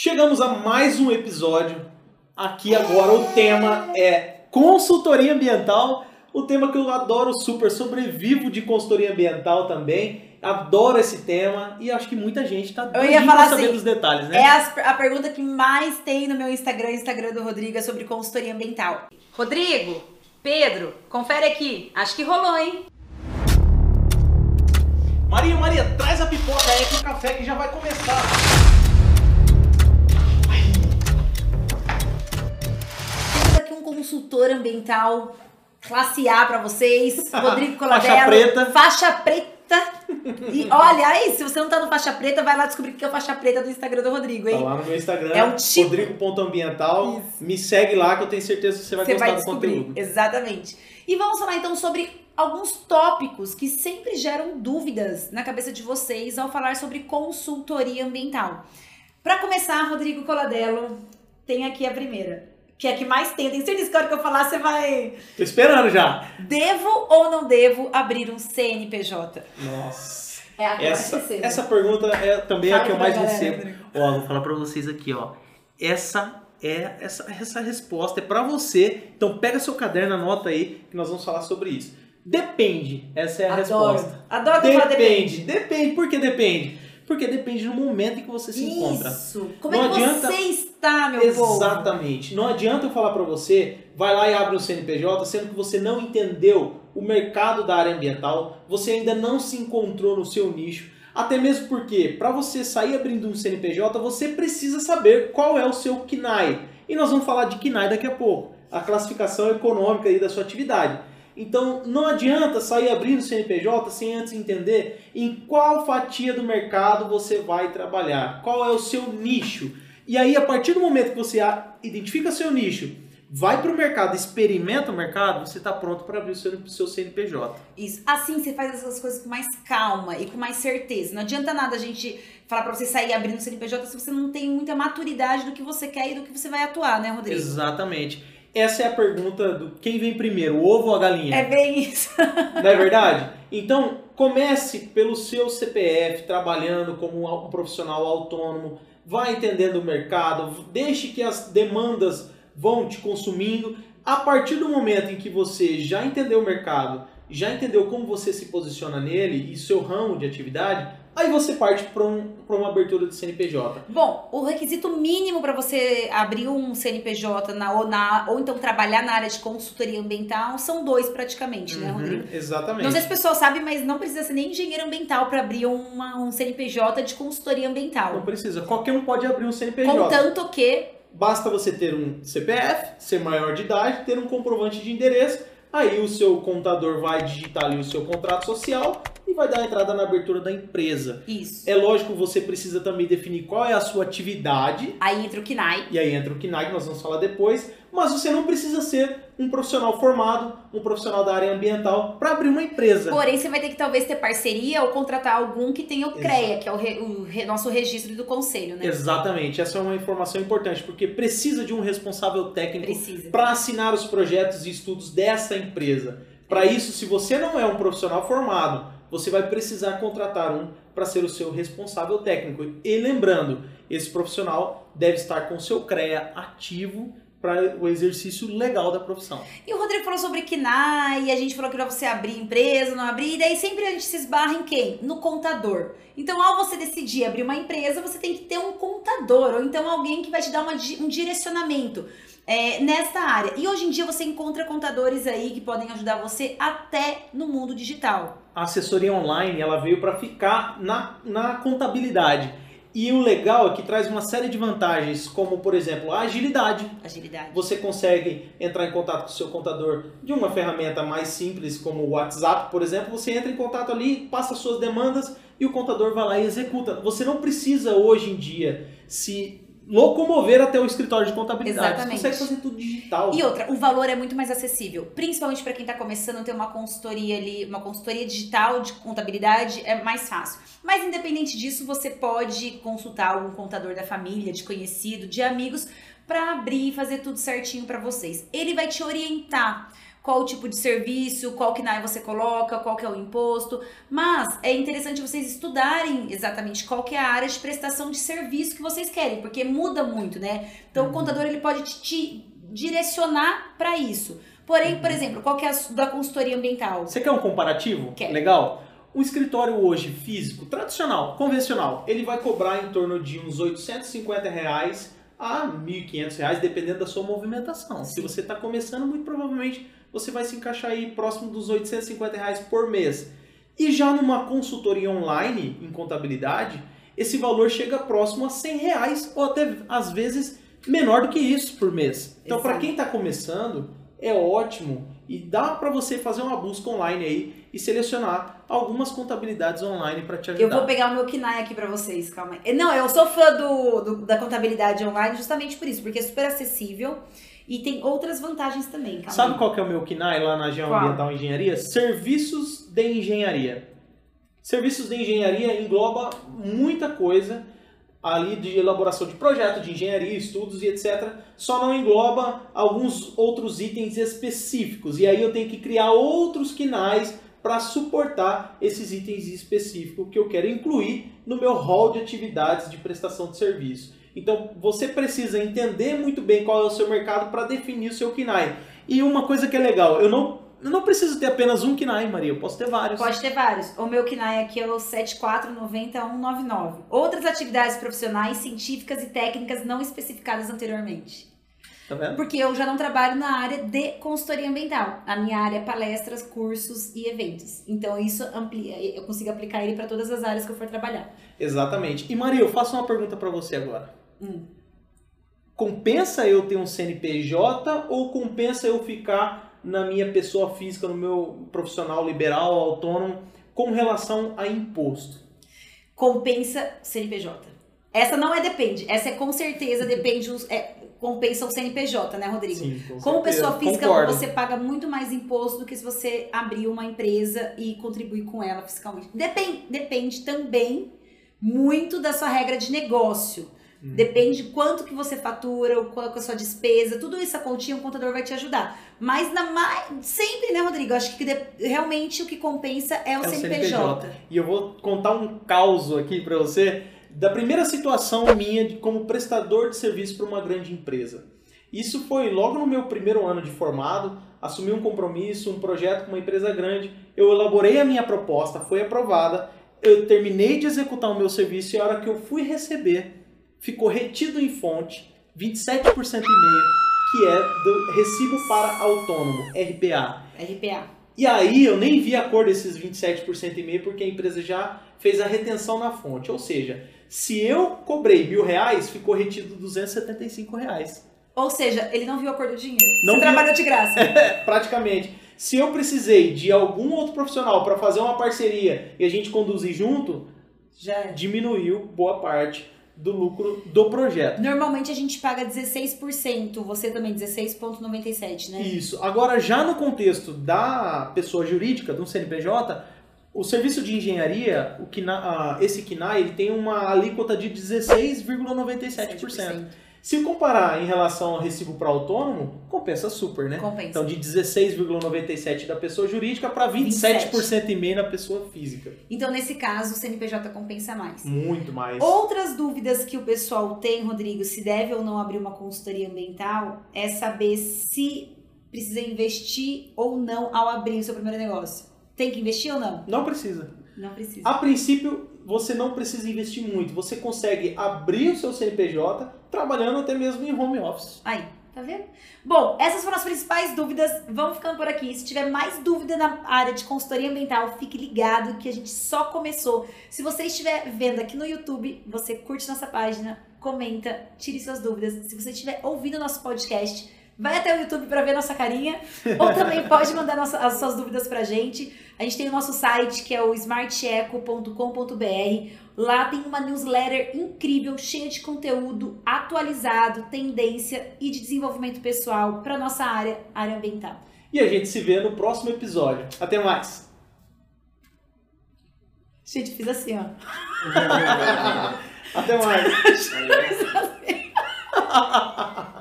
Chegamos a mais um episódio. Aqui agora o tema é consultoria ambiental. O tema que eu adoro super, sobrevivo de consultoria ambiental também. Adoro esse tema e acho que muita gente tá Eu ia falar saber assim, dos detalhes, né? É a, a pergunta que mais tem no meu Instagram, Instagram do Rodrigo, é sobre consultoria ambiental. Rodrigo, Pedro, confere aqui. Acho que rolou, hein? Maria, Maria, traz a pipoca aí que o café que já vai começar. Consultor ambiental classe A pra vocês, Rodrigo Coladelo. Faixa preta. Faixa preta. E olha aí, se você não tá no faixa preta, vai lá descobrir o que é o faixa preta do Instagram do Rodrigo, Tá hein? lá no meu Instagram, É um tipo- rodrigo.ambiental. Me segue lá que eu tenho certeza que você vai Você gostar vai do descobrir. conteúdo. Exatamente. E vamos falar então sobre alguns tópicos que sempre geram dúvidas na cabeça de vocês ao falar sobre consultoria ambiental. Para começar, Rodrigo Coladello, tem aqui a primeira, que é a que mais tem. Tem certeza que a hora que eu falar você vai. Tô esperando já. Devo ou não devo abrir um CNPJ? Nossa. É a que eu Essa, mais recebo. essa pergunta é também a que eu mais galera, recebo. Ó, vou falar pra vocês aqui, ó. Essa é essa, essa resposta é pra você. Então pega seu caderno, anota aí que nós vamos falar sobre isso. Depende. Essa é a Adoro. resposta. Adoro fala Depende, depende. Por que depende? Porque depende do momento em que você se encontra. Isso. Como Não é que adianta- você está, meu povo? Exatamente. Não adianta eu falar pra você, vai lá e abre um CNPJ, sendo que você não entendeu o mercado da área ambiental, você ainda não se encontrou no seu nicho. Até mesmo porque, para você sair abrindo um CNPJ, você precisa saber qual é o seu KNAI. E nós vamos falar de KNAI daqui a pouco, a classificação econômica aí da sua atividade. Então, não adianta sair abrindo CNPJ sem antes entender em qual fatia do mercado você vai trabalhar, qual é o seu nicho. E aí, a partir do momento que você identifica seu nicho, vai para o mercado, experimenta o mercado, você está pronto para abrir o seu, seu CNPJ. Isso. Assim você faz essas coisas com mais calma e com mais certeza. Não adianta nada a gente falar pra você sair abrindo o CNPJ se você não tem muita maturidade do que você quer e do que você vai atuar, né, Rodrigo? Exatamente. Essa é a pergunta do quem vem primeiro, o ovo ou a galinha? É bem isso. Não é verdade? Então, comece pelo seu CPF, trabalhando como um profissional autônomo, vai entendendo o mercado, deixe que as demandas vão te consumindo. A partir do momento em que você já entendeu o mercado, já entendeu como você se posiciona nele e seu ramo de atividade, aí você parte para um, uma abertura de CNPJ. Bom, o requisito mínimo para você abrir um CNPJ na, ou, na, ou então trabalhar na área de consultoria ambiental são dois praticamente, né, Uhum, Rodrigo? exatamente. Não sei se o pessoal sabe, mas não precisa ser nem engenheiro ambiental para abrir uma- um CNPJ de consultoria Não ambiental. precisa. Qualquer um pode abrir um CNPJ. Contanto que Basta você ter um CPF, ser maior de idade, ter um comprovante de endereço. Aí o seu contador vai digitar ali o seu contrato social vai dar entrada na abertura da empresa. isso. É lógico que você precisa também definir qual é a sua atividade. Aí entra o KNAI. E aí entra o KNAI, que nós vamos falar depois. Mas você não precisa ser um profissional formado, um profissional da área ambiental, para abrir uma empresa. Porém, você vai ter que talvez ter parceria ou contratar algum que tenha o CREA, que é o, re- o re- nosso registro do conselho, né? Exatamente, essa é uma informação importante, porque precisa de um responsável técnico para assinar os projetos e estudos dessa empresa. Para isso, se você não é um profissional formado, você vai precisar contratar um para ser o seu responsável técnico. E lembrando, esse profissional deve estar com seu CREA ativo para o exercício legal da profissão. E o Rodrigo falou sobre KNAI, e a gente falou que pra você abrir empresa, não abrir, e daí sempre a gente se esbarra em quem? No contador. Então, ao você decidir abrir uma empresa, você tem que ter um contador, ou então alguém que vai te dar uma um direcionamento é, nesta área. E hoje em dia você encontra contadores aí que podem ajudar você até no mundo digital. A assessoria online ela veio para ficar na, na contabilidade. E o legal é que traz uma série de vantagens, como por exemplo a agilidade. Agilidade. Você consegue entrar em contato com o seu contador de uma ferramenta mais simples, como o WhatsApp, por exemplo. Você entra em contato ali, passa suas demandas e o contador vai lá e executa. Você não precisa hoje em dia se locomover até o escritório de contabilidade. Exatamente. Você consegue fazer tudo digital. E outra, o valor é muito mais acessível, principalmente para quem está começando a ter uma consultoria ali, uma consultoria digital de contabilidade é mais fácil. Mas independente disso, você pode consultar algum contador da família, de conhecido, de amigos, para abrir e fazer tudo certinho para vocês. Ele vai te orientar qual o tipo de serviço, qual KNAI você coloca, qual que é o imposto. Mas é interessante vocês estudarem exatamente qual que é a área de prestação de serviço que vocês querem, porque muda muito, né? Então Uhum. o contador ele pode te, direcionar para isso. Porém, por exemplo, qual que é a da consultoria ambiental? Você quer um comparativo? Quero. Legal. Um escritório hoje físico, tradicional, convencional, ele vai cobrar em torno de uns 850 reais a 1.500 reais, dependendo da sua movimentação. Se Sim. você está começando, muito provavelmente você vai se encaixar aí próximo dos 850 reais por mês. E já numa consultoria online em contabilidade, esse valor chega próximo a 100 reais ou até às vezes menor do que isso por mês. Então, para quem está começando, é ótimo e dá para você fazer uma busca online aí e selecionar algumas contabilidades online para te ajudar. Eu vou pegar o meu KNAI aqui pra vocês, calma aí. Não, eu sou fã do, do- da contabilidade online justamente por isso, porque é super acessível e tem outras vantagens também, calma Sabe aí. qual que é o meu KINAI lá na Geoambiental Engenharia? Serviços de Engenharia. Serviços de Engenharia engloba muita coisa ali de elaboração de projeto, de engenharia, estudos e etc. Só não engloba alguns outros itens específicos. E aí eu tenho que criar outros KINAIs para suportar esses itens específicos que eu quero incluir no meu hall de atividades de prestação de serviço. Então você precisa entender muito bem qual é o seu mercado para definir o seu KINAI. E uma coisa que é legal, eu não, eu não preciso ter apenas um KINAI, Maria, eu posso ter vários. Pode ter vários. O meu KNAI aqui é o 7490199. Outras atividades profissionais, científicas e técnicas não especificadas anteriormente. Tá vendo? Porque eu já não trabalho na área de consultoria ambiental. A minha área é palestras, cursos e eventos. Então isso amplia, eu consigo aplicar ele para todas as áreas que eu for trabalhar. Exatamente. E Maria, eu faço uma pergunta para você agora. Hum. Compensa eu ter um CNPJ ou compensa eu ficar na minha pessoa física, no meu profissional liberal, autônomo, com relação a imposto? compensa CNPJ. Essa não é depende, essa é com certeza depende, é, compensa o CNPJ, né, Rodrigo? Sim, com Como pessoa física, Concordo. você paga muito mais imposto do que se você abrir uma empresa e contribuir com ela fiscalmente. Depende, depende também muito da sua regra de negócio. Hum. Depende de quanto que você fatura, o qual é a sua despesa, tudo isso a continha o contador vai te ajudar. Mas na mai... sempre, né, Rodrigo? Acho que de- realmente o que compensa é o, É o CNPJ. E eu vou contar um caos aqui para você da primeira situação minha de como prestador de serviço para uma grande empresa. Isso foi logo no meu primeiro ano de formado, assumi um compromisso, um projeto com uma empresa grande, eu elaborei a minha proposta, foi aprovada, eu terminei de executar o meu serviço e a hora que eu fui receber, ficou retido em fonte 27% e meio, que é do recibo para autônomo, RPA. RPA. E aí eu nem vi a cor desses 27% e meio porque a empresa já fez a retenção na fonte. Ou seja, se eu cobrei mil reais, ficou retido 275 reais. Ou seja, ele não viu a cor do dinheiro. Não Você viu. trabalhou de graça. Praticamente. Se eu precisei de algum outro profissional para fazer uma parceria e a gente conduzir junto, Já é. diminuiu boa parte do lucro do projeto. Normalmente a gente paga 16%, você também 16,97, né? Isso. Agora, já no contexto da pessoa jurídica, do CNPJ, o serviço de engenharia, o KINA, esse KINAI, ele tem uma alíquota de 16,97%. Se comparar em relação ao recibo para autônomo, compensa super, né? Compensa. Então, de 16,97% da pessoa jurídica para 27% e meio na pessoa física. Então, nesse caso, o CNPJ compensa mais. Muito mais. Outras dúvidas que o pessoal tem, Rodrigo, se deve ou não abrir uma consultoria ambiental, é saber se precisa investir ou não ao abrir o seu primeiro negócio. Tem que investir ou não? Não precisa. Não precisa. A princípio, você não precisa investir muito. Você consegue abrir o seu CNPJ trabalhando até mesmo em home office. Aí, tá vendo? Bom, essas foram as principais dúvidas. Vamos ficando por aqui. Se tiver mais dúvida na área de consultoria ambiental, fique ligado que a gente só começou. Se você estiver vendo aqui no YouTube, você curte nossa página, comenta, tire suas dúvidas. Se você estiver ouvindo nosso podcast, vai até o YouTube para ver nossa carinha. Ou também pode mandar nossa- as suas dúvidas pra gente. A gente tem o nosso site que é o smarteco.com.br. Lá tem uma newsletter incrível, cheia de conteúdo atualizado, tendência e de desenvolvimento pessoal para nossa área, área ambiental. E a gente se vê no próximo episódio. Até mais! Gente, fiz assim, ó. Até mais! Valeu.